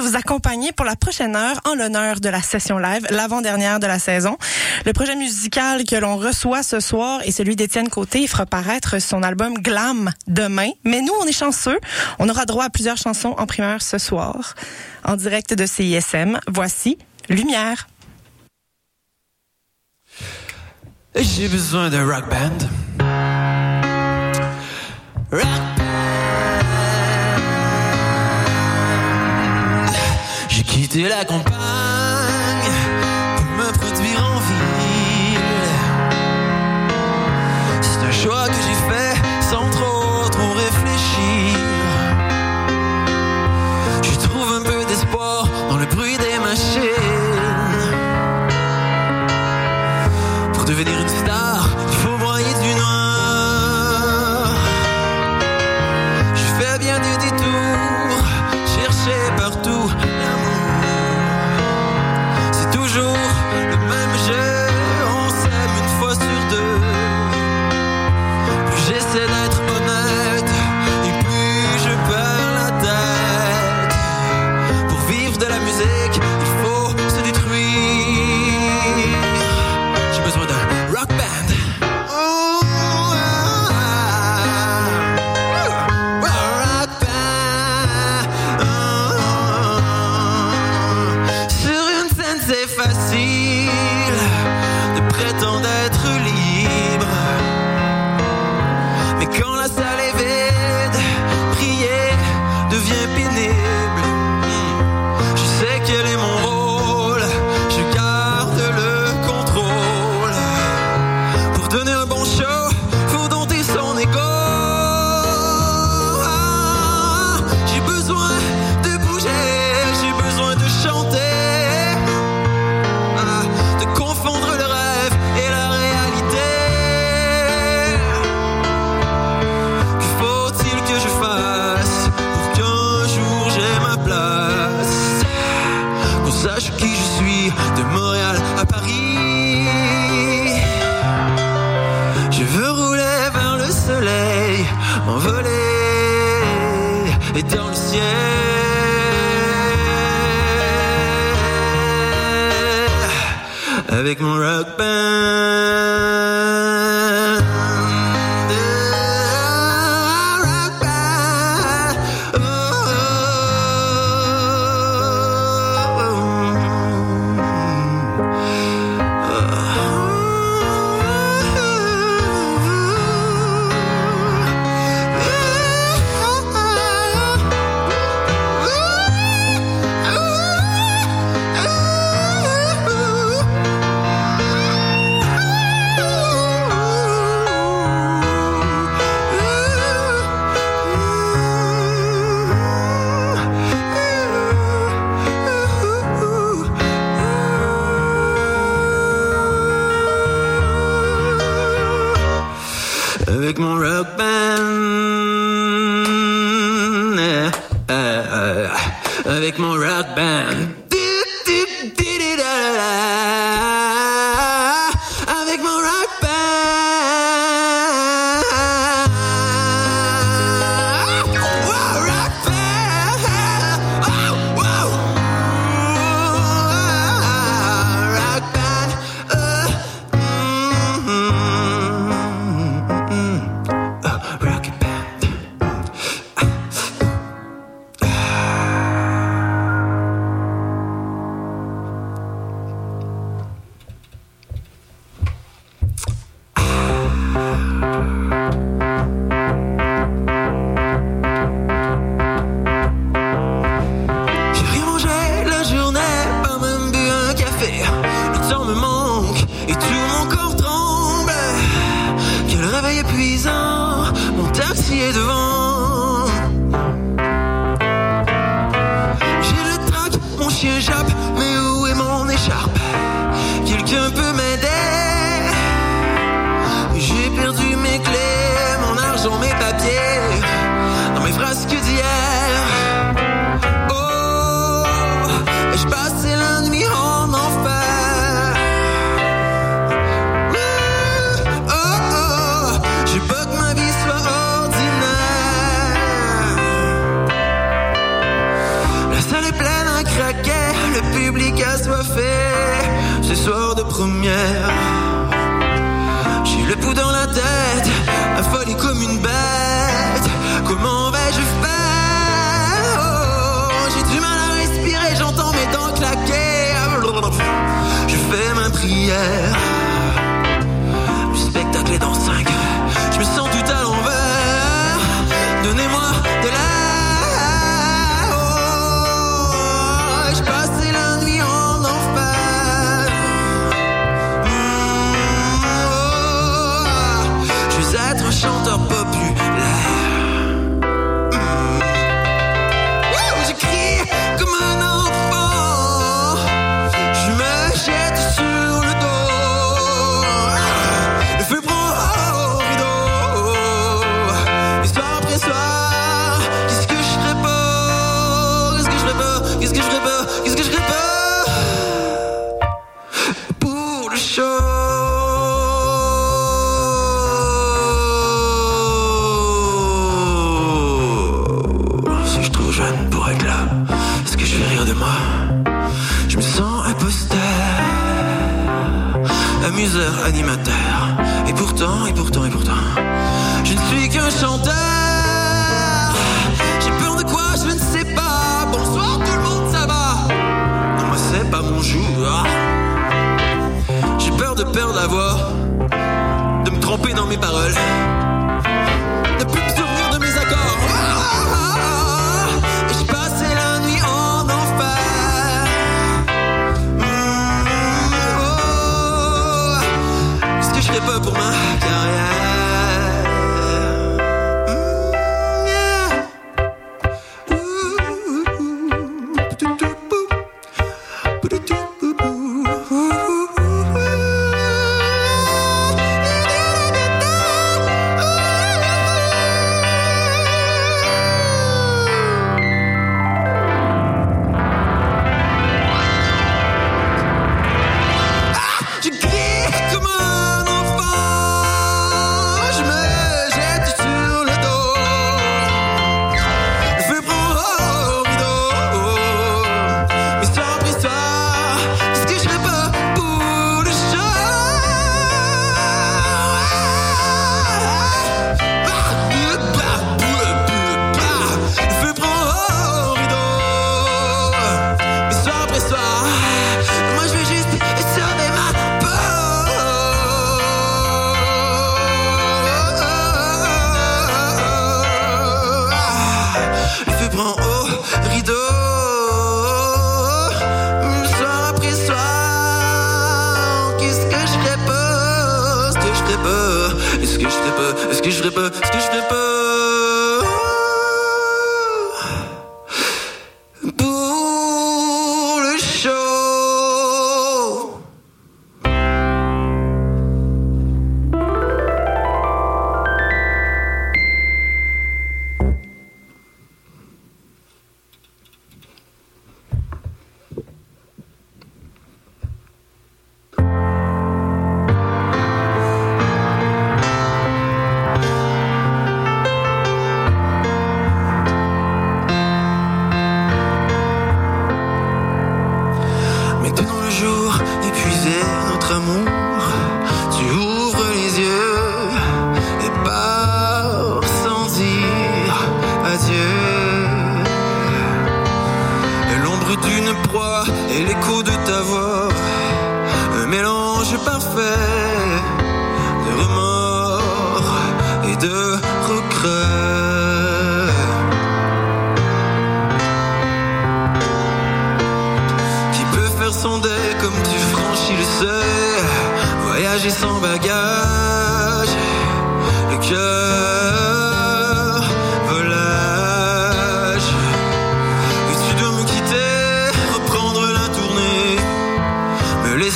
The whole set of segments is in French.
vous accompagner pour la prochaine heure en l'honneur de la session live, l'avant-dernière de la saison. Le projet musical que l'on reçoit ce soir est celui d'Étienne Côté. Il fera paraître son album Glam demain. Mais nous, on est chanceux. On aura droit à plusieurs chansons en primeur ce soir. En direct de CISM, voici Lumière. J'ai besoin de rock band. Rock quitter la campagne pour me produire en ville. C'est un choix que j'ai fait sans trop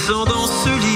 Dans ce lit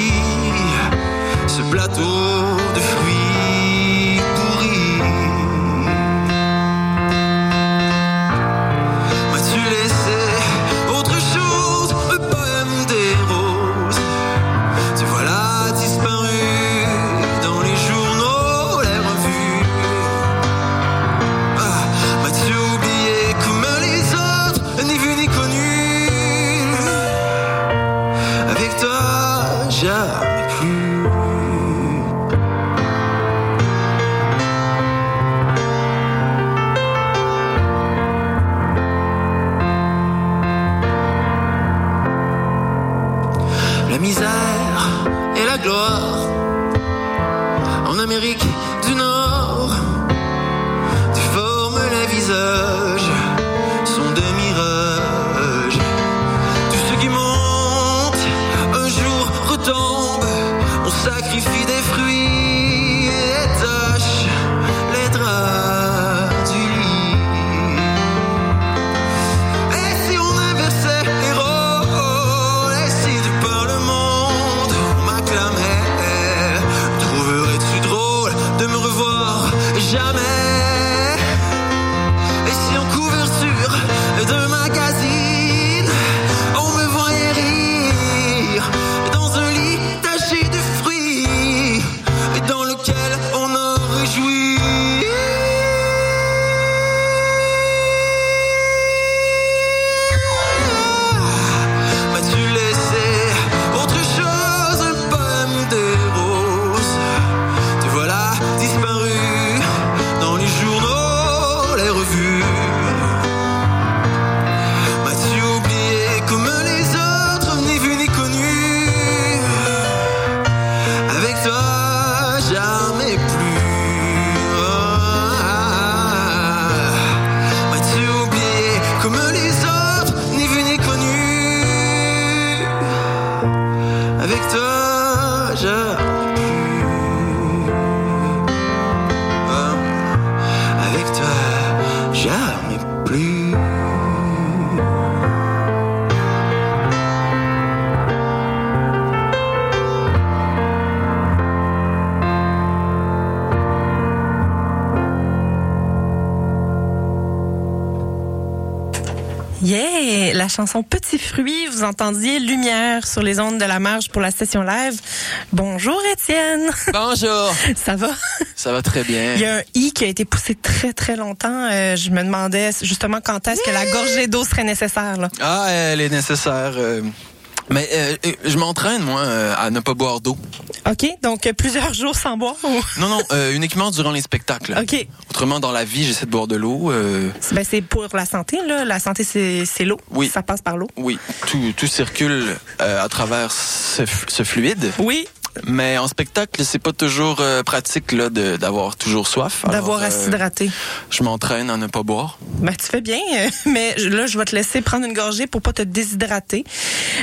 chanson Petit fruit. Vous entendiez Lumière sur les ondes de la marge pour la session live. Bonjour Étienne. Bonjour. Ça va? Ça va très bien. Il y a un i qui a été poussé très très longtemps. Euh, je me demandais justement quand est-ce que la gorgée d'eau serait nécessaire. Là. Ah, elle est nécessaire. euh, mais euh, euh, je m'entraîne, moi, euh, à ne pas boire d'eau. OK, donc euh, plusieurs jours sans boire. ou- Non, non, euh, uniquement durant les spectacles. OK. Autrement, dans la vie, j'essaie de boire de l'eau. euh, Ben, c'est pour la santé. Là. La santé, c'est c'est l'eau. Oui. Ça passe par l'eau. oui, tout, tout circule euh, à travers ce, ce fluide. Oui, Mais en spectacle, c'est pas toujours euh, pratique là d'avoir toujours soif. D'avoir à euh, s'hydrater. Je m'entraîne à ne pas boire. Ben, tu fais bien, mais là, je vais te laisser prendre une gorgée pour pas te déshydrater.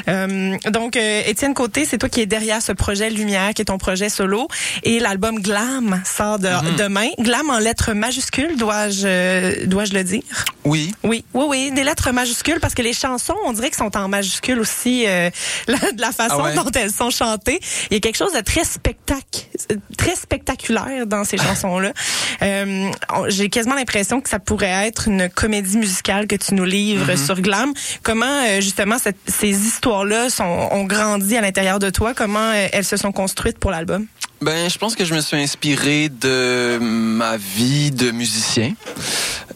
Euh, donc, Étienne Côté, c'est toi qui es derrière ce projet Lumière, qui est ton projet solo. Et l'album Glam sort de- Mhm. demain. Glam en lettres majuscules, dois-je dois-je le dire? Oui. Oui, oui, oui, des lettres majuscules, parce que les chansons, on dirait qu'elles sont en majuscules aussi, euh, la- de la façon Ah ouais? dont elles sont chantées. Il y a quelque chose de très spectac, très spectaculaire dans ces chansons-là. Euh, J'ai quasiment l'impression que ça pourrait être une comédie musicale que tu nous livres Mm-hmm. sur Glam. Comment euh, justement cette- ces histoires-là ont grandi à l'intérieur de toi? Comment euh, elles se sont construites pour l'album? Ben, je pense que je me suis inspiré de ma vie de musicien.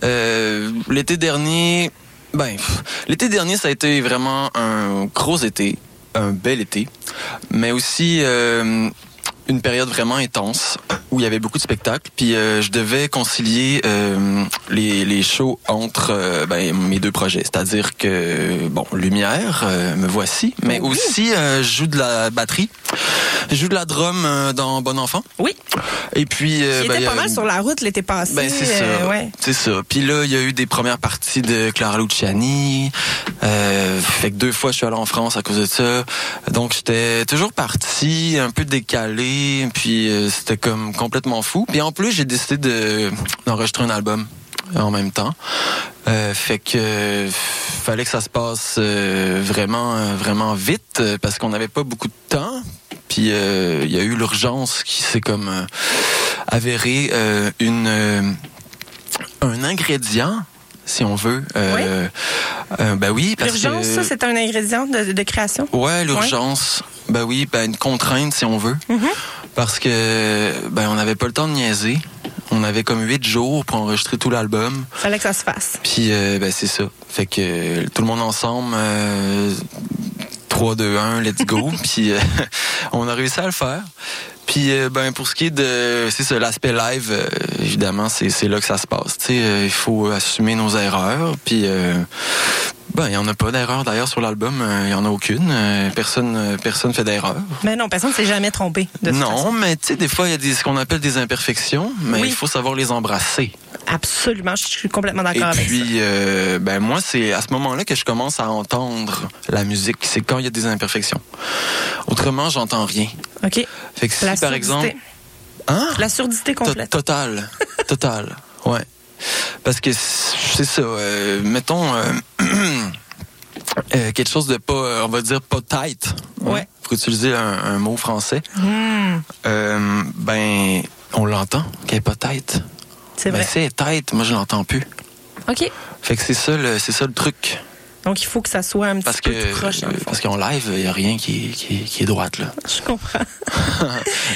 Euh, l'été dernier, ben, l'été dernier, ça a été vraiment un gros été, un bel été, mais aussi euh, une période vraiment intense où il y avait beaucoup de spectacles. Puis euh, je devais concilier euh, les, les shows entre euh, ben, mes deux projets, c'est-à-dire que bon, Lumière, me voici, mais Oui. aussi je joue de la batterie. Je joue de la drum dans Bon Enfant. Oui, Et puis. qui ben, pas mal sur la route l'été passé. Ben, c'est ça. ouais. C'est ça. Puis là, il y a eu des premières parties de Clara Luciani. Fait que deux fois, je suis allé en France à cause de ça. Donc, j'étais toujours parti, un peu décalé. Puis, euh, c'était comme complètement fou. Puis en plus, j'ai décidé de d'enregistrer un album en même temps. Euh, fait que euh, fallait que ça se passe euh, vraiment euh, vraiment vite euh, parce qu'on n'avait pas beaucoup de temps. Puis euh, il y a eu l'urgence qui s'est comme euh, avérée euh, une euh, un ingrédient si on veut. Euh, euh, ben oui, parce L'urgence, que ça, c'est un ingrédient de, de création? Ouais, l'urgence. Ben oui, ben une contrainte si on veut. Mhm. Parce que ben on n'avait pas le temps de niaiser. On avait comme huit jours pour enregistrer tout l'album. Fallait que ça se fasse. Puis euh, ben c'est ça. Fait que euh, tout le monde ensemble 3 2 1 let's go. Puis euh, on a réussi à le faire. Puis euh, ben pour ce qui est de c'est ça l'aspect live euh, évidemment c'est là que ça se passe. Tu sais il faut assumer nos erreurs puis ben il y en a pas d'erreur d'ailleurs sur l'album, euh, il y en a aucune, Euh, personne euh, personne fait d'erreur. Mais non, personne ne s'est jamais trompé. De Non, façon. mais tu sais des fois il y a des ce qu'on appelle des imperfections, mais Oui. il faut savoir les embrasser. Absolument, je suis complètement Et d'accord avec ça. puis, euh, ben moi, c'est à ce moment-là que je commence à entendre la musique. C'est quand il y a des imperfections. Autrement, j'entends rien. OK. Fait que si, La par surdité. exemple, hein, La surdité complète. total, total, ouais. Parce que c'est ça. euh, mettons euh, euh, quelque chose de pas, euh, on va dire pas tight. Ouais. Pour utiliser un, un mot français. Hmm, Euh, ben, on l'entend qu'elle est pas tight. c'est Mais vrai. si elle est tight, moi je l'entends plus. OK. Fait que c'est ça, le, c'est ça le truc. Donc, il faut que ça soit un petit Parce peu que proche. dans le fond. parce qu'en live, il y a rien qui, qui, qui est droite là. Je comprends.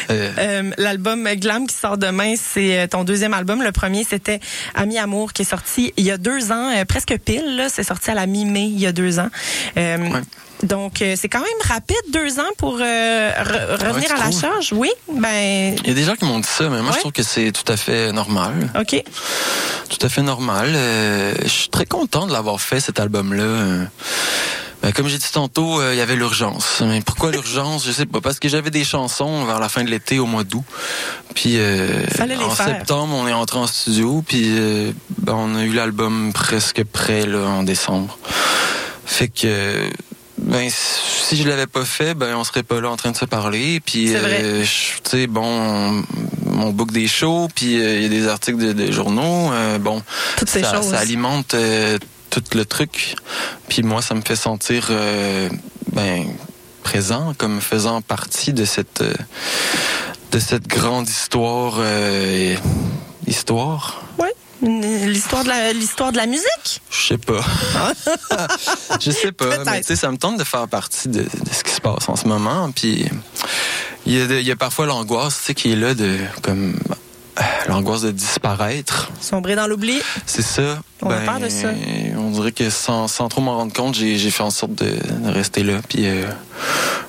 Euh, Euh, L'album Glam qui sort demain, c'est euh, ton deuxième album. Le premier, c'était Ami Amour qui est sorti il y a deux ans, euh, presque pile. C'est sorti à la mi-mai il y a deux ans. Euh, Ouais. Donc, euh, c'est quand même rapide, deux ans pour euh, re- revenir à la trouves? charge. Oui, ben, Il y a des gens qui m'ont dit ça, mais moi Ouais. je trouve que c'est tout à fait normal. OK. Tout à fait normal. Euh, je suis très content de l'avoir fait cet album-là. Ben, comme j'ai dit tantôt, il y avait l'urgence. Mais pourquoi l'urgence? Je sais pas. Parce que j'avais des chansons vers la fin de l'été, au mois d'août. Puis euh, en faire. septembre, on est entré en studio. Puis euh, ben, on a eu l'album presque prêt là, en décembre. Fait que ben si je l'avais pas fait, ben on serait pas là en train de se parler. Puis euh, tu sais bon, on, book des shows, puis euh, il y a des articles de, de journaux. euh, bon, Toutes ces ça, choses. ça alimente euh, tout le truc. Puis moi, ça me fait sentir ben présent, comme faisant partie de cette de cette grande histoire. histoire. Oui, l'histoire de la l'histoire de la musique? Je sais pas. je sais pas. Mais tu sais, ça me tente de faire partie de, de ce qui se passe en ce moment. Puis il y a, de- il y a parfois l'angoisse, tu sais, qui est là de comme l'angoisse de disparaître. Sombrer dans l'oubli. C'est ça. On a peur de ça. On dirait que sans, sans trop m'en rendre compte, j'ai j'ai fait en sorte de, de rester là. Puis euh,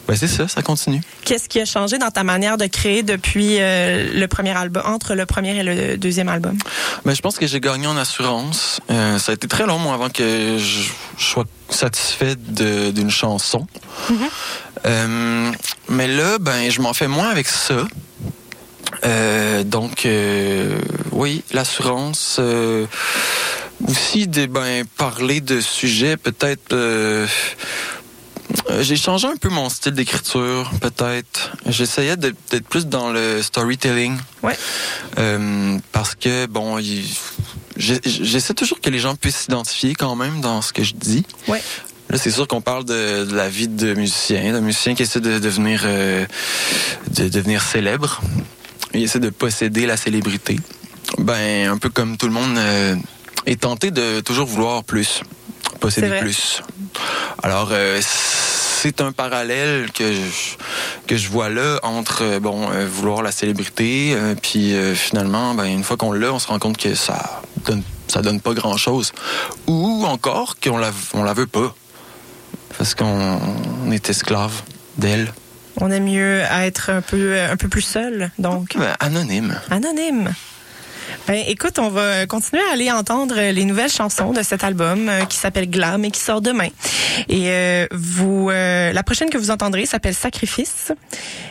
ben c'est ça, ça continue. Qu'est-ce qui a changé dans ta manière de créer depuis euh, le premier album, entre le premier et le deuxième album? Ben, je pense que j'ai gagné en assurance. Euh, ça a été très long, moi, avant que je, je sois satisfait d'une chanson. Euh, mais là, ben, je m'en fais moins avec ça. Donc, oui, l'assurance. aussi, de, ben, parler de sujets peut-être. euh, j'ai changé un peu mon style d'écriture, peut-être. J'essayais d'être plus dans le storytelling. Ouais. Euh, parce que, bon, j'essaie toujours que les gens puissent s'identifier quand même dans ce que je dis. Ouais. Là, c'est sûr qu'on parle de, de la vie de musicien, d'un musicien qui essaie de devenir, euh, de devenir célèbre. Il essaie de posséder la célébrité. Ben, un peu comme tout le monde euh, est tenté de toujours vouloir plus, posséder plus. Alors, euh, c'est un parallèle que je, que je vois là entre euh, bon euh, vouloir la célébrité, euh, puis euh, finalement, ben, une fois qu'on l'a, on se rend compte que ça donne, ça donne pas grand chose, ou encore qu'on la, on la veut pas, parce qu'on on est esclave d'elle, On aime mieux être un peu, un peu plus seul, donc Ben, anonyme. anonyme. Ben, écoute, on va continuer à aller entendre les nouvelles chansons de cet album euh, qui s'appelle Glam et qui sort demain. Et euh, vous, euh, la prochaine que vous entendrez s'appelle Sacrifice.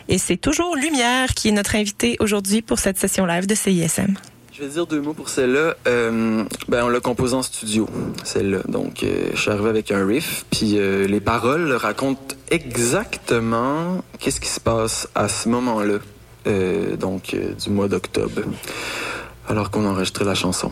Et c'est toujours Lumière qui est notre invité aujourd'hui pour cette session live de CISM. Je vais dire deux mots pour celle-là. Euh, ben, on l'a composée en studio, celle-là. Donc, euh, je suis arrivé avec un riff, puis euh, les paroles racontent exactement qu'est-ce qui se passe à ce moment-là, euh, donc euh, du mois d'octobre, alors qu'on enregistrait la chanson.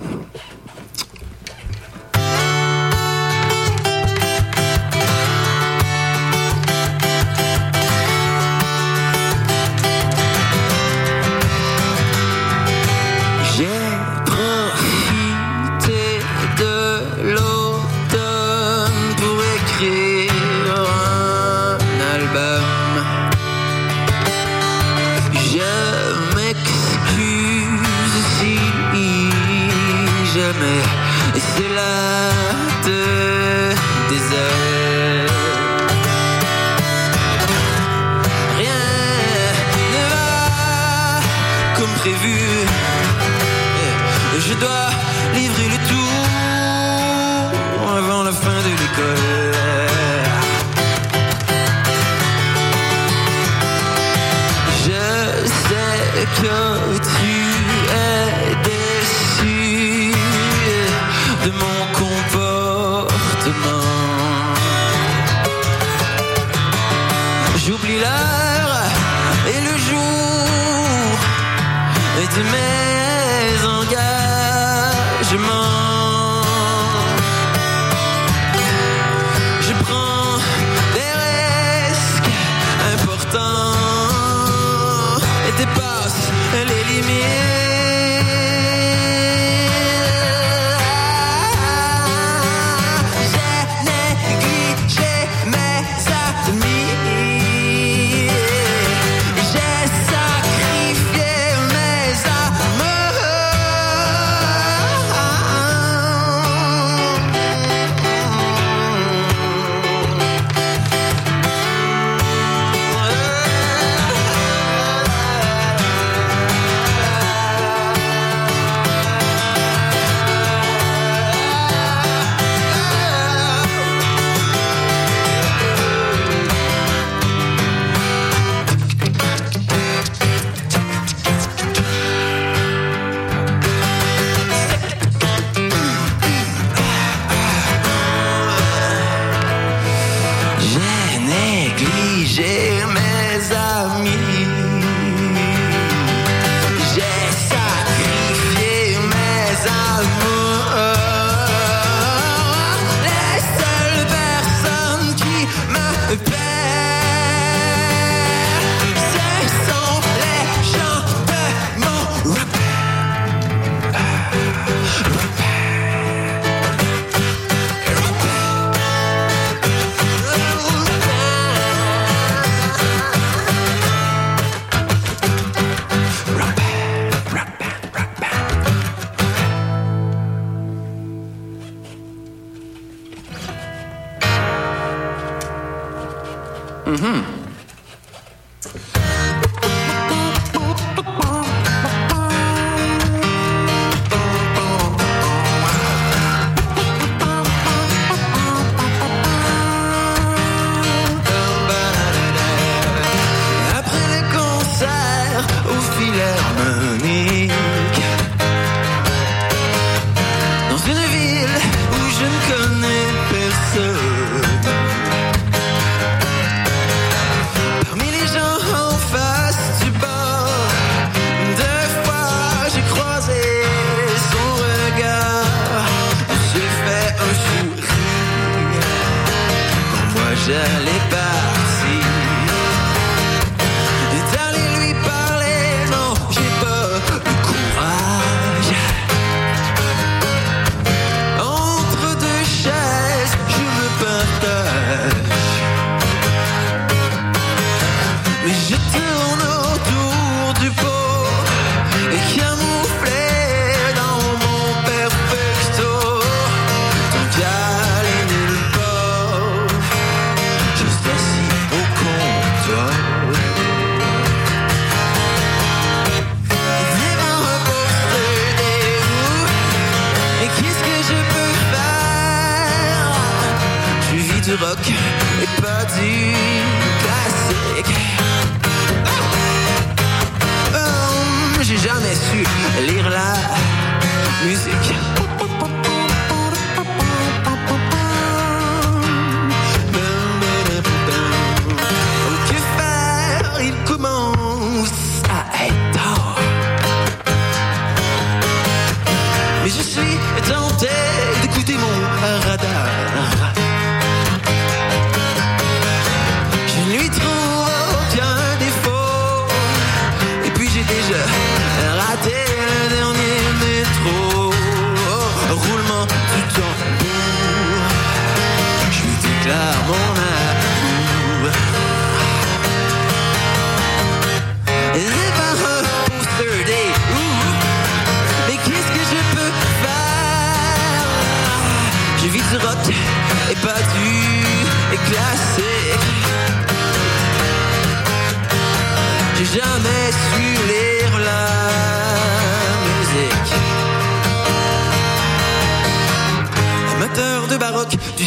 moque du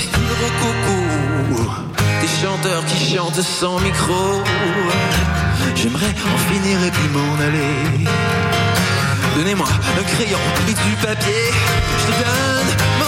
coucou. Des chanteurs qui chantent sans micro. J'aimerais en finir et puis m'en aller. Donnez-moi un crayon et du papier. Je te donne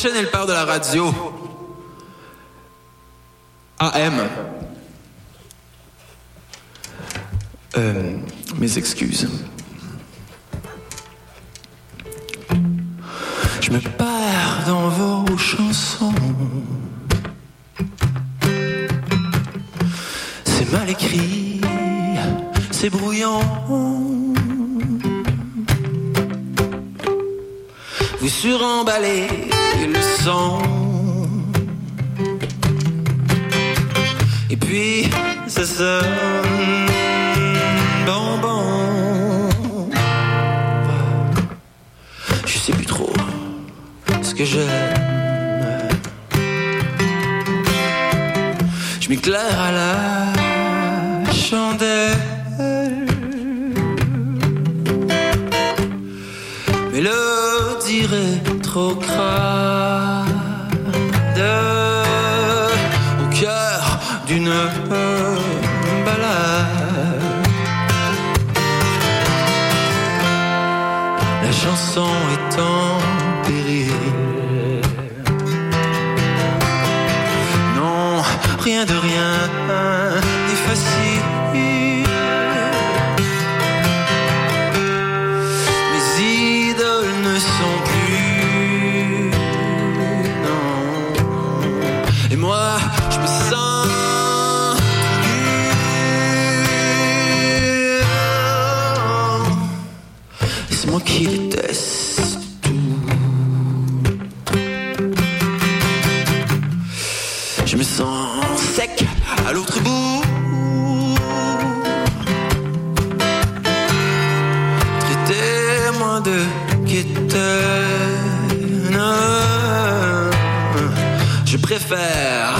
prochaine, elle part de la radio. AM. Euh, mes excuses. Je me perds dans vos chansons. C'est mal écrit, c'est brouillant. puis suremballer le son. Et puis ça sonne bonbon. Je sais plus trop ce que j'aime. Je m'éclaire à la Je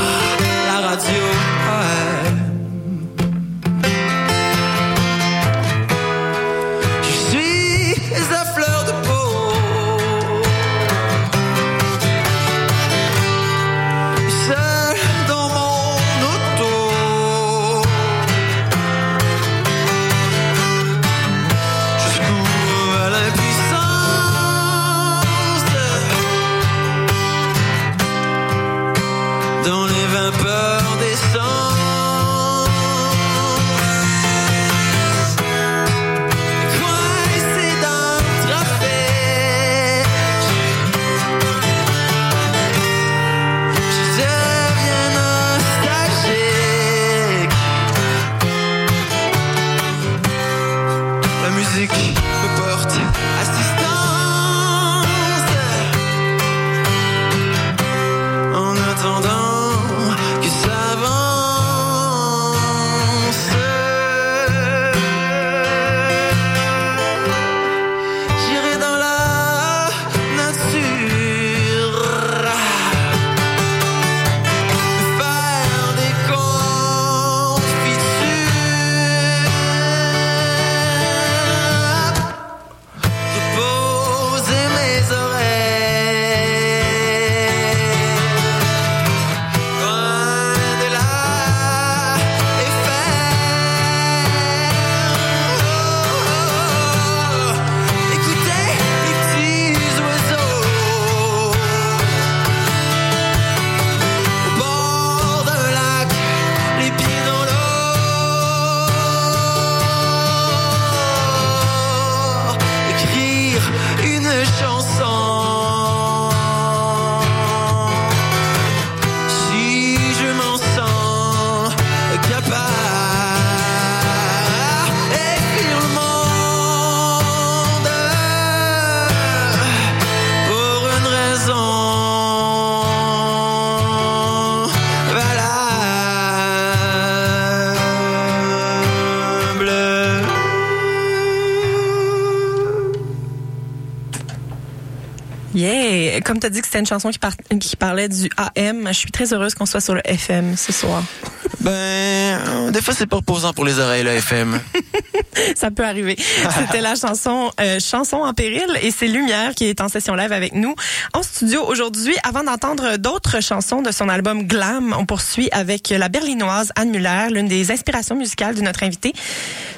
Comme tu as dit que c'était une chanson qui, par- qui parlait du AM, je suis très heureuse qu'on soit sur le FM ce soir. Ben, euh, des fois, c'est pas reposant pour les oreilles, le FM. Ça peut arriver. C'était la chanson euh, Chanson en péril et c'est Lumière qui est en session live avec nous en studio aujourd'hui. Avant d'entendre d'autres chansons de son album Glam, on poursuit avec la berlinoise Anne Muller, l'une des inspirations musicales de notre invité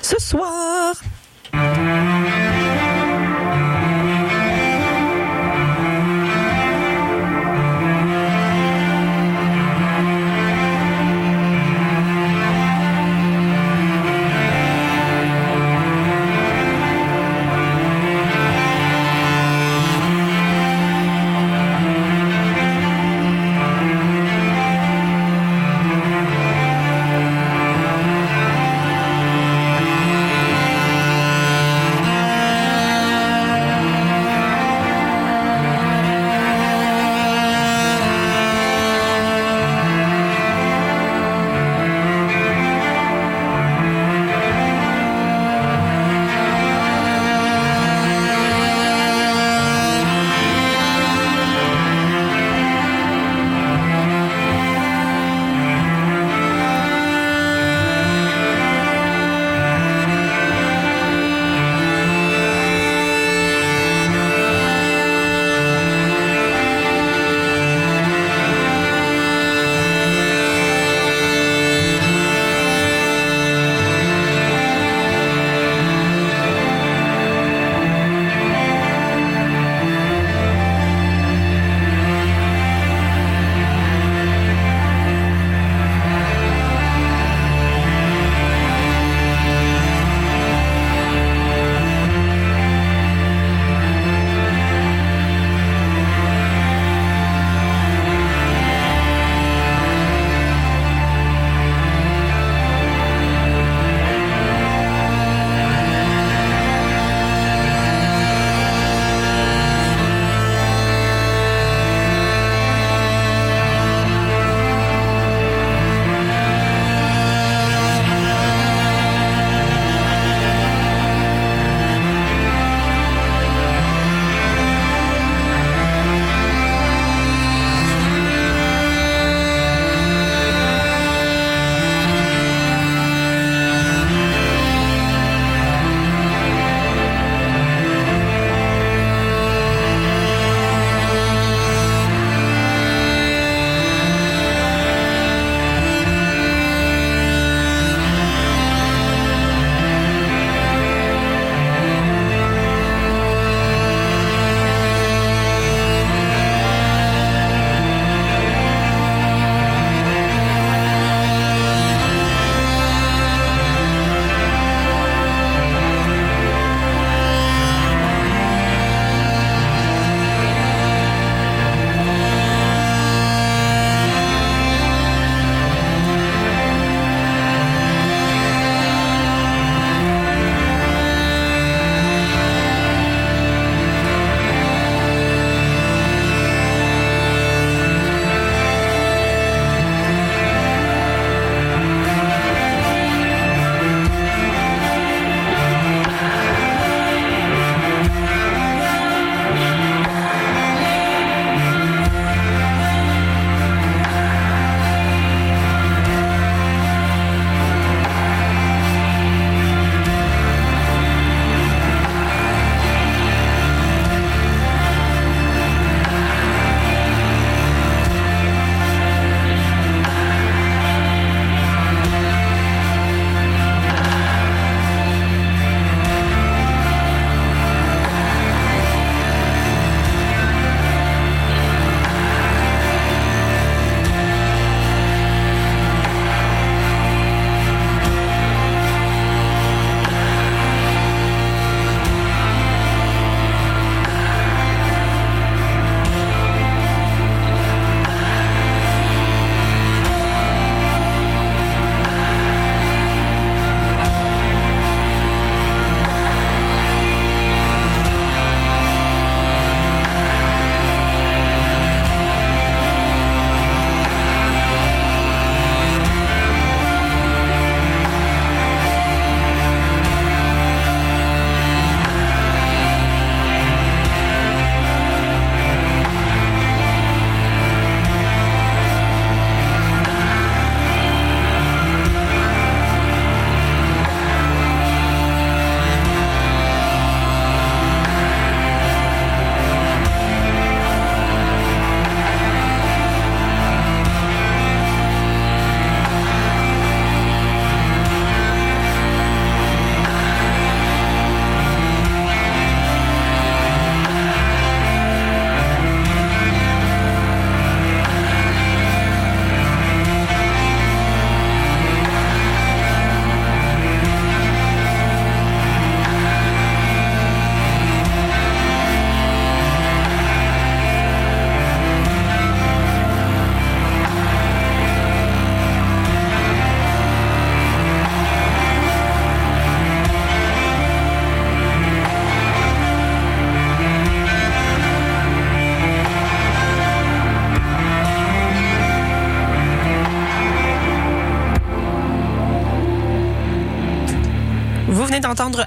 ce soir.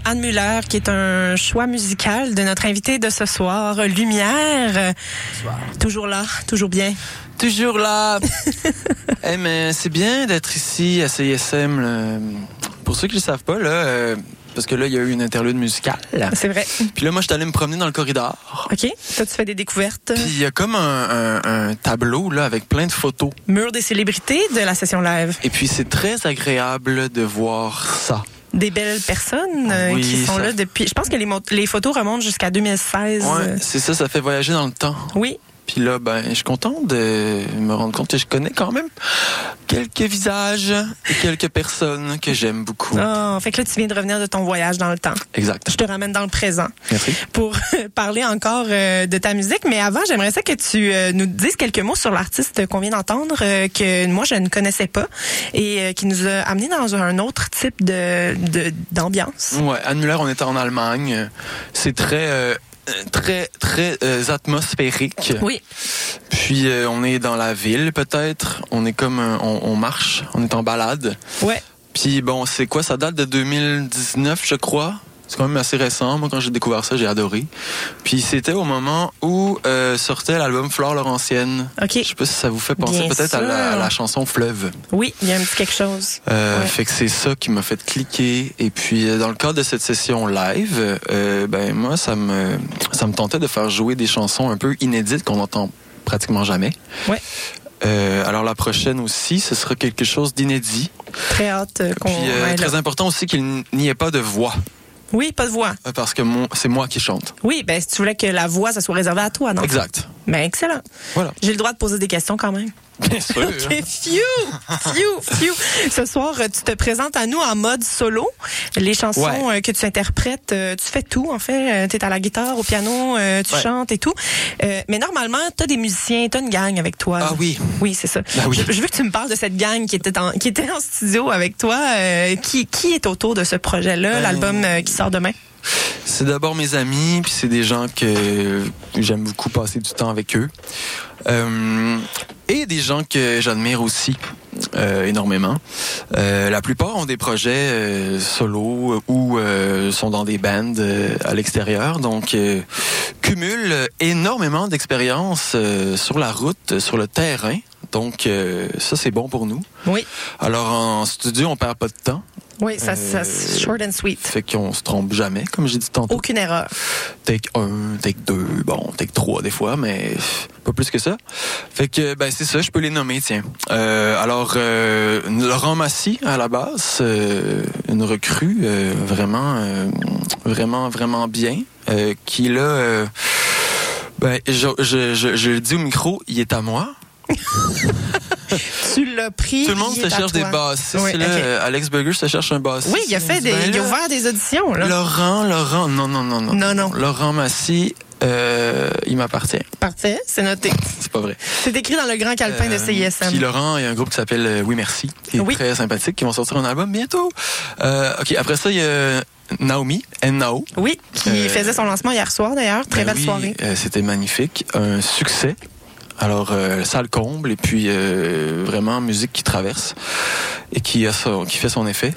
Anne Muller, qui est un choix musical de notre invité de ce soir, Lumière. Toujours là, toujours bien. Toujours là. Eh mais c'est bien d'être ici à CISM. là. Pour ceux qui ne le savent pas, là, euh, parce que là, il y a eu une interlude musicale. C'est vrai. Puis là, moi, je suis allé me promener dans le corridor. OK. Toi, tu fais des découvertes. Puis il y a comme un, un- un tableau là avec plein de photos. Mur des célébrités de la session live. Et puis c'est très agréable de voir ça. Des belles personnes euh, Oui, qui sont ça- là depuis. Je pense que les, les photos remontent jusqu'à 2016. Ouais, c'est ça, ça fait voyager dans le temps. Oui. Puis là, ben, je suis content de me rendre compte que je connais quand même quelques visages et quelques personnes que j'aime beaucoup. Oh, fait que là, tu viens de revenir de ton voyage dans le temps. Exact. Je te ramène dans le présent Merci. pour parler encore euh, de ta musique. Mais avant, j'aimerais ça que tu euh, nous dises quelques mots sur l'artiste qu'on vient d'entendre, euh, que moi, je ne connaissais pas et qui nous a amené dans un autre type de d'ambiance. Ouais, Anne Muller, on était en Allemagne. C'est très, très, très euh, atmosphérique. Oui. Puis euh, on est dans la ville, peut-être. On est comme, euh, on, on marche, on est en balade. Ouais. Puis bon, c'est quoi? Ça date de 2019, je crois. C'est quand même assez récent. Moi, quand j'ai découvert ça, j'ai adoré. Puis c'était au moment où euh, sortait l'album Flore Laurentienne. OK. Je sais pas si ça vous fait penser peut-être à la, sûr. à la chanson Fleuve. Oui, il y a un petit quelque chose. Euh, Ouais. Fait que c'est ça qui m'a fait cliquer. Et puis euh, dans le cadre de cette session live, euh, ben moi ça me ça me tentait de faire jouer des chansons un peu inédites qu'on entend pratiquement jamais. Ouais. Euh, alors la prochaine aussi, ce sera quelque chose d'inédit. Très hâte qu'on Puis euh, très important aussi qu'il n'y ait pas de voix, Oui, pas de voix. euh, parce que mon- c'est moi qui chante. Oui, ben si tu voulais que la voix, ça soit réservé à toi, non? Exact. Ben excellent. Voilà. J'ai le droit de poser des questions quand même. Bien sûr. OK, phew. Ce soir, euh, tu te présentes à nous en mode solo. Les chansons Ouais. euh, que tu interprètes, euh, tu fais tout, en fait. tu es à la guitare, au piano, tu Ouais. chantes et tout. Mais normalement, tu as des musiciens, tu as une gang avec toi. Ah oui. Oui, c'est ça. Ben oui. je, veux que tu me parles de cette gang qui était en, qui était en studio avec toi. Qui, qui est autour de ce projet-là, Ben- l'album qui sort demain? C'est d'abord mes amis, puis c'est des gens que j'aime beaucoup passer du temps avec eux. Euh, et des gens que j'admire aussi euh, énormément. Euh, la plupart ont des projets solo ou sont dans des bands à l'extérieur, donc cumulent énormément d'expérience euh, sur la route, sur le terrain. Donc ça c'est bon pour nous. Oui. Alors en studio on perd pas de temps, Oui, ça, ça, Euh, short and sweet. fait qu'on se trompe jamais, comme j'ai dit tantôt. Aucune erreur. Take 1, take 2, bon, take 3 des fois, mais pas plus que ça. Fait que, ben, c'est ça, je peux les nommer, tiens. Euh, alors, euh, Laurent Massy, à la base, euh, une recrue vraiment, vraiment, vraiment bien, qui là, ben, je, je, je, je le dis au micro, il est à moi. Tu l'as pris. Tout le monde se cherche des bassistes. Oui, là. ok. Euh, Alex Burger se cherche un bassiste. Oui, il a fait des, Ben il a ouvert des auditions, là. Laurent, Laurent, non, non, non, non. Non, non. Laurent Massy, euh, il m'appartient. Parfait, c'est noté. C'est pas vrai. C'est écrit dans le grand calepin de Euh, CISM. Puis Laurent, il y a un groupe qui s'appelle Oui Merci, qui est Oui. très sympathique, qui vont sortir un album bientôt. Euh, ok, après ça, il y a Naomi, N-Nao. Oui, qui faisait son lancement hier soir d'ailleurs. Très Ben belle oui, soirée. C'était magnifique, un succès. Alors, euh, salle comble et puis euh, vraiment musique qui traverse et qui, a son- qui fait son effet.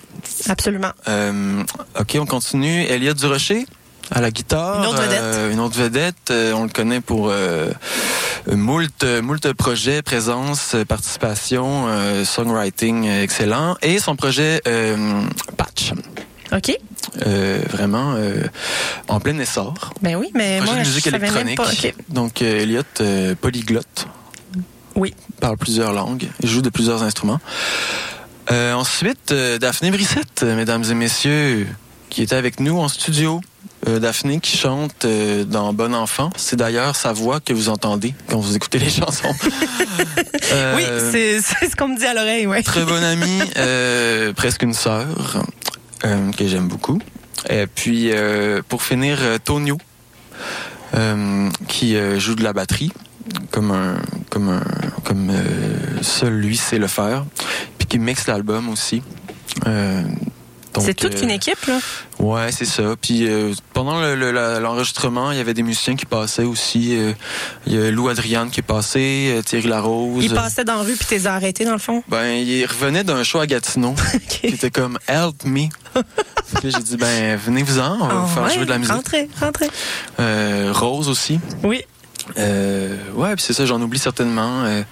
Absolument. Euh, ok, on continue. Elliot Durocher à la guitare. Une autre vedette. Euh, une autre vedette. Euh, on le connaît pour euh, moult, moult projets, présence, participation, euh, songwriting excellent. Et son projet euh, Patch. OK. Euh, vraiment euh, en plein essor. Ben oui, mais Projet moi, de musique je savais même électronique. pas. Donc, euh, Elliot, polyglotte. Oui. Parle plusieurs langues. Il joue de plusieurs instruments. Ensuite, Daphné Brissette, mesdames et messieurs, qui était avec nous en studio. Euh, Daphné qui chante euh, dans Bon Enfant. C'est d'ailleurs sa voix que vous entendez quand vous écoutez les chansons. Euh, Oui, c'est ce qu'on me dit à l'oreille, ouais. Très bonne amie, presque une sœur, que j'aime beaucoup. Et puis, euh, pour finir, euh, Tonio, euh, qui euh, joue de la batterie, comme un, comme un, comme euh, seul lui sait le faire, puis qui mixe l'album aussi. Euh, C'est toute euh, une équipe, là? Ouais, c'est ça. Puis euh, pendant le- le- la- l'enregistrement, il y avait des musiciens qui passaient aussi. Euh, Il y a Lou Adriane qui est passé, euh, Thierry Larose. Il passait dans la rue puis t'es arrêté, dans le fond? Ben, il revenait d'un show à Gatineau qui était comme Help me. Là, j'ai dit, ben, venez-vous-en, on va vous Ah faire ouais, jouer de la musique. Rentrez, rentrez. Euh, Rose aussi. Oui. Euh, ouais, puis c'est ça, j'en oublie certainement. Euh,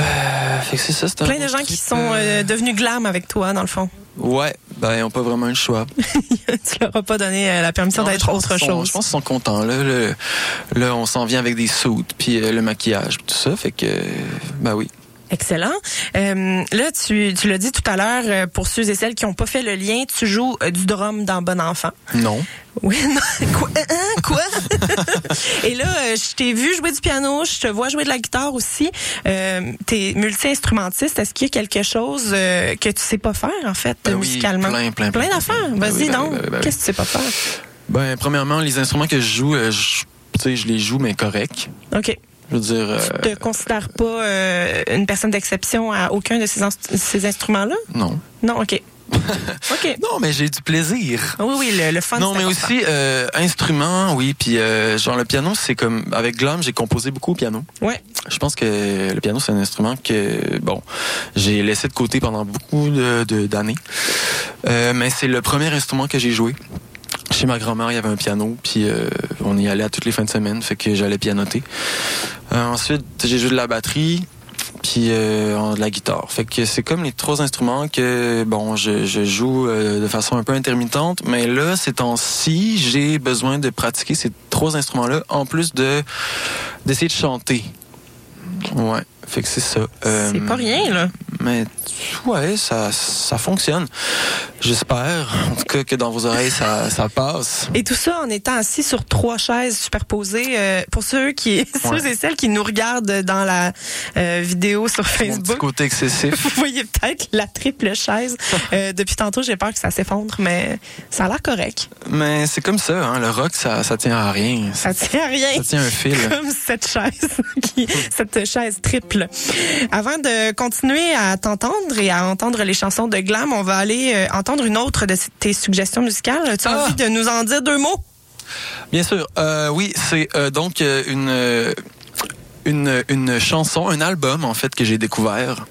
euh, fait que c'est ça, c'est Plein de gens qui sont euh, devenus glam avec toi, dans le fond. Ouais, ben, ils n'ont pas vraiment le choix. tu leur as pas donné euh, la permission d'être autre sont- chose. Je pense qu'ils sont contents. Là, Le- là on s'en vient avec des soutes, puis euh, le maquillage, puis tout ça. Fait que, ben oui. Excellent. Euh, là, tu, tu l'as dit tout à l'heure, euh, pour ceux et celles qui n'ont pas fait le lien, tu joues euh, du drum dans Bon Enfant. Non. Oui, non, quoi? Hein, quoi? Et là, je t'ai vu jouer du piano, je te vois jouer de la guitare aussi. Euh, T'es multi-instrumentiste. Est-ce qu'il y a quelque chose que tu sais pas faire, en fait, Ben oui, musicalement? plein, plein, plein, d'affaires. Ben Vas-y oui, ben donc. oui. Qu'est-ce que tu sais pas faire? Ben, premièrement, les instruments que je joue, je, tu sais, je les joue, mais correct. OK. Je veux dire. euh, Tu te considères pas euh, une personne d'exception à aucun de ces, ins- ces instruments-là? non. Non, OK. OK. Non, mais j'ai du plaisir. Oui, oui, le, le fun, Non, mais important. aussi euh, instruments, oui. Puis euh, genre le piano, c'est comme avec Glam, j'ai composé beaucoup au piano. Ouais. Je pense que le piano, c'est un instrument que bon, j'ai laissé de côté pendant beaucoup de de- d'années. Euh, mais c'est le premier instrument que j'ai joué. Chez ma grand-mère, il y avait un piano, puis euh, on y allait à toutes les fins de semaine, fait que j'allais pianoter. Euh, ensuite, j'ai joué de la batterie, puis euh, de la guitare. Fait que c'est comme les trois instruments que bon, je, joue de façon un peu intermittente, mais là, ces temps-ci, j'ai besoin de pratiquer ces trois instruments-là en plus de d'essayer de chanter. Ouais, fait que c'est ça. C'est pas rien, là. Mais ouais, ça ça fonctionne. J'espère, en tout cas, que dans vos oreilles ça ça passe. Et tout ça en étant assis sur trois chaises superposées. euh, pour ceux qui, Ouais. ceux et celles qui nous regardent dans la euh, vidéo sur Mon petit Facebook, côté excessif. vous voyez peut-être la triple chaise. Euh, depuis tantôt, j'ai peur que ça s'effondre, mais ça a l'air correct. Mais c'est comme ça, hein, le rock, ça, ça tient à rien. Ça, Ça tient à rien. ça tient un fil. Comme cette chaise, qui, cette chaise triple. Avant de continuer à t'entendre et à entendre les chansons de Glam, on va aller euh, entendre une autre de tes suggestions musicales. Tu as Ah! envie de nous en dire deux mots? Bien sûr. Euh, oui, c'est euh, donc une, une une chanson, un album en fait que j'ai découvert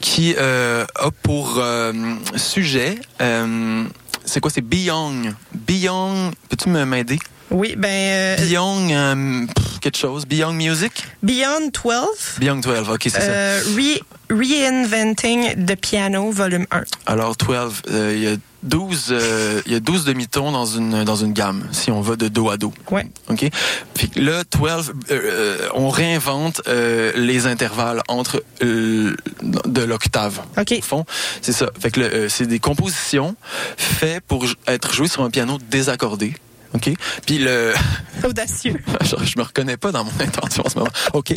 qui euh, a pour euh, sujet. euh, c'est quoi? C'est Beyond. Beyond. Peux-tu me m'aider? Oui, ben Beyond quelque chose. Beyond Music? Beyond 12, Beyond 12. Ok, c'est ça. Re- Reinventing the Piano, volume 1. Alors 12, euh, il y a 12 euh, il y a 12 demi-tons dans une dans une gamme si on va de do à do. Ouais. OK? Puis là 12 euh, euh, on réinvente les intervalles entre de l'octave. OK. Au fond, c'est ça. Fait que c'est des compositions faites pour être jouées sur un piano désaccordé. OK Puis le Audacieux. je, je me reconnais pas dans mon intention en ce moment. OK.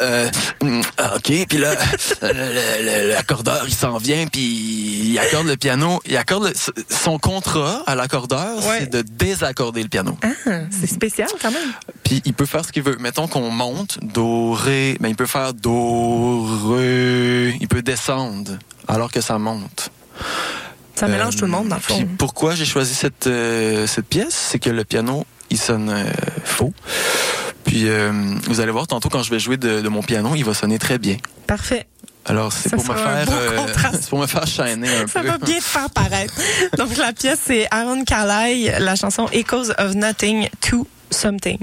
Euh, mm, OK. Puis là, l'accordeur, il s'en vient, puis il accorde le piano. Il accorde le- son contrat à l'accordeur, Ouais. c'est de désaccorder le piano. Ah, c'est spécial quand même. Puis il peut faire ce qu'il veut. Mettons qu'on monte, do, ré, ben il peut faire do, ré. Il peut descendre alors que ça monte. Ça mélange Euh, tout le monde dans le puis pourquoi j'ai choisi cette euh, cette pièce, c'est que le piano il sonne euh, faux. Puis euh, vous allez voir tantôt quand je vais jouer de, de mon piano, il va sonner très bien. Parfait. Alors c'est Ça pour me faire c'est pour me faire shiner un Ça peu. va bien te faire paraître. Donc la pièce c'est Aaron Carlyle, la chanson Echoes of Nothing to Something.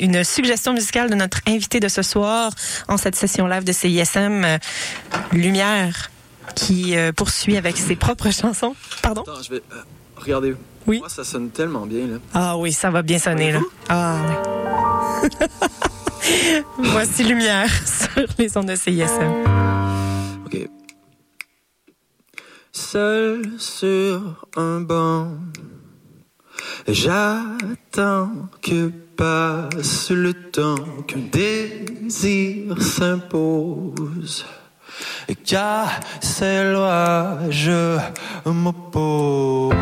Une suggestion musicale de notre invité de ce soir en cette session live de CISM, euh, Lumière, qui euh, poursuit avec ses propres chansons. Pardon? Attends, je vais. euh, regardez. Oui. Moi, ça sonne tellement bien, là. Ah oui, ça va bien sonner, là. Ah oui. Voici Lumière sur les ondes de CISM. Ok. Seul sur un banc, j'attends que passe le temps, qu'un désir s'impose. Et qu'à ces lois, je m'oppose.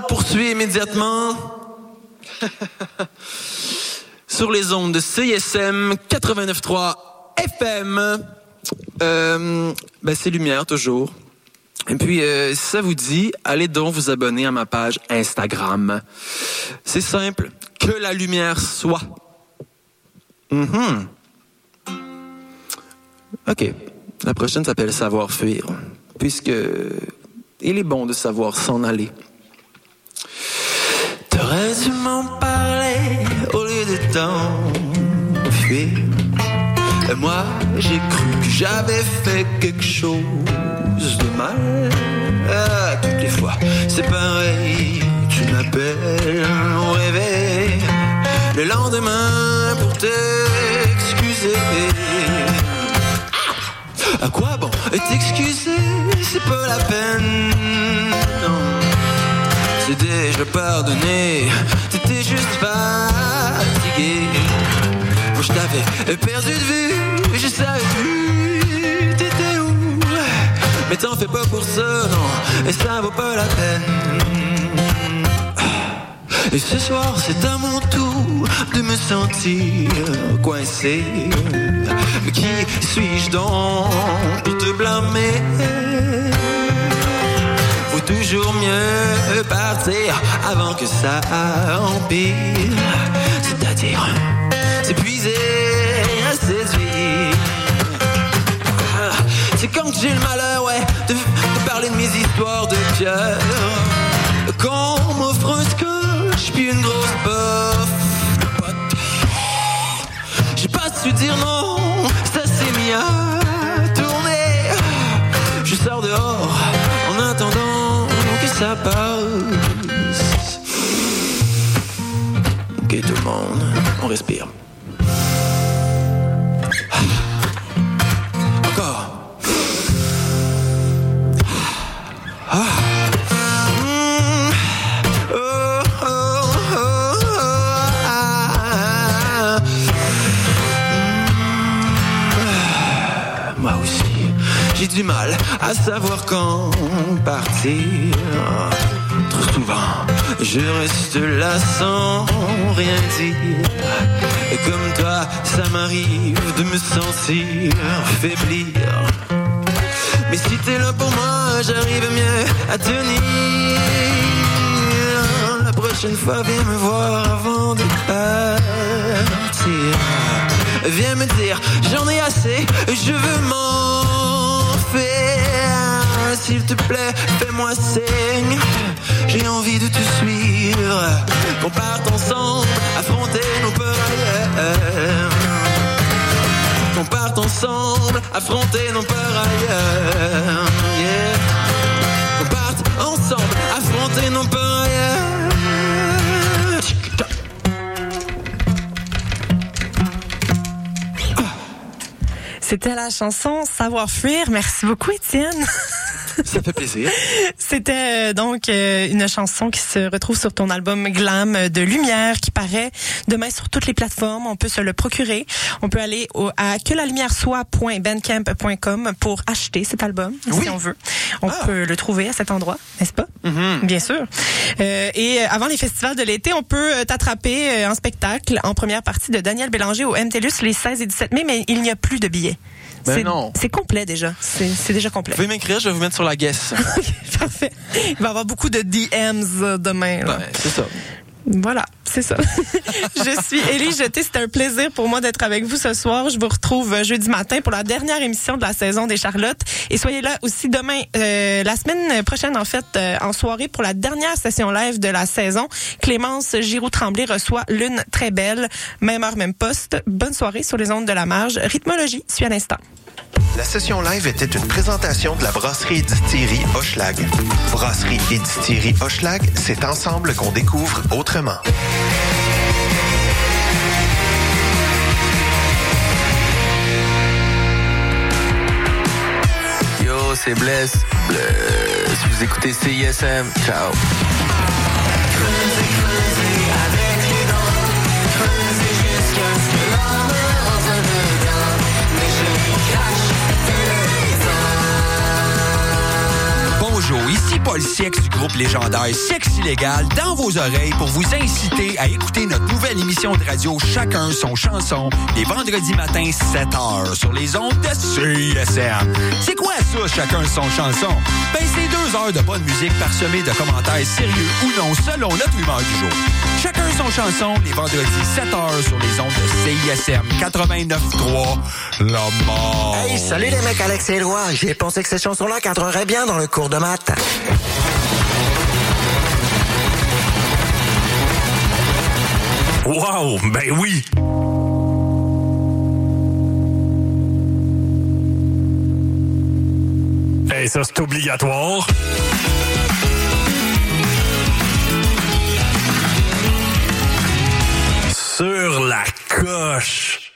On poursuit immédiatement. sur les ondes de CISM 89.3 FM. Euh, ben c'est Lumière toujours. Et puis, euh, si ça vous dit, allez donc vous abonner à ma page Instagram. C'est simple, que la lumière soit. Mhm. OK. La prochaine s'appelle Savoir fuir, puisque il est bon de savoir s'en aller. T'aurais m'en parler au lieu de t'en fuir. Et moi, j'ai cru que j'avais fait quelque chose de mal. Ah, toutes les fois, c'est pareil. Tu m'appelles au réveil. Le lendemain pour t'excuser. À quoi bon t'excuser C'est pas la peine. C'est déjà pardonné. T'étais juste fatigué. Moi je t'avais perdu de vue. Je savais plus. T'étais où Mais t'en fais pas pour ça, non. Et ça vaut pas la peine. Et ce soir, c'est à mon tour de me sentir coincé. Mais qui suis-je donc pour te blâmer? Toujours mieux partir avant que ça empire. C'est-à-dire s'épuiser à séduire. Ah, C'est quand j'ai le malheur, ouais, de, parler de mes histoires de cœur. Qu'on m'offre un scotch puis une grosse bof pote. J'ai pas su dire non, ça s'est mis passe. Ok tout le monde, on respire. Encore. Mm. Du mal à savoir quand partir. Trop souvent, je reste là sans rien dire. Et comme toi, ça m'arrive de me sentir faiblir. Mais si t'es là pour moi, j'arrive mieux à tenir. La prochaine fois, viens me voir avant de partir. Viens me dire, j'en ai assez, je veux m'en S'il te plaît, fais-moi signe. J'ai envie de te suivre. Qu'on parte ensemble, affronter nos peurs ailleurs. Qu'on parte ensemble, affronter nos peurs ailleurs. Yeah. Qu'on parte ensemble, affronter nos peurs ailleurs. C'était la chanson Savoir fuir. Merci beaucoup, Étienne. Ça fait plaisir. C'était euh, donc euh, une chanson qui se retrouve sur ton album Glam de Lumière qui paraît demain sur toutes les plateformes. On peut se le procurer. On peut aller au, à que la lumière soit.bandcamp.com pour acheter cet album Oui. si on veut. On Ah. peut le trouver à cet endroit, n'est-ce pas? Bien sûr. Euh, et euh, avant les festivals de l'été, on peut t'attraper en spectacle en première partie de Daniel Bélanger au MTLUS les 16 et 17 mai, mais il n'y a plus de billets. Ben C'est- non. C'est complet déjà. C'est c'est déjà complet. Vous pouvez m'écrire, je vais vous mettre sur la guesse. Parfait. Il va y avoir beaucoup de DMs euh, demain. là. Ben, c'est ça. Voilà, c'est ça. je suis Élie Jeté. C'était un plaisir pour moi d'être avec vous ce soir. Je vous retrouve euh, jeudi matin pour la dernière émission de la saison des Charlottes. Et soyez là aussi demain, euh, la semaine prochaine, en fait, euh, en soirée pour la dernière session live de la saison. Clémence Giroux-Tremblay reçoit Lune très belle. Même heure, même poste. Bonne soirée sur les ondes de la marge. Rythmologie suit à l'instant. La session live était une présentation de la brasserie et distillerie Hochelag. Brasserie et distillerie Hochelag, c'est ensemble qu'on découvre autrement. Yo, c'est Bless. Bless. Vous écoutez CISM. Ciao. Ici Paul Six du groupe légendaire Sexe illégal dans vos oreilles pour vous inciter à écouter notre nouvelle émission de radio Chacun son chanson les vendredis matins 7h sur les ondes de CISM. C'est quoi ça, Chacun son chanson? Ben, c'est deux heures de bonne musique parsemée de commentaires sérieux ou non selon notre humeur du jour. Chacun son chanson les vendredis 7h sur les ondes de CISM 89.3 La mort. Hey, salut les mecs, Alex et Éloi. J'ai pensé que ces chansons-là cadreraient bien dans le cours de maths. Wow, ben oui! Hey, ça, c'est obligatoire. Sur la coche.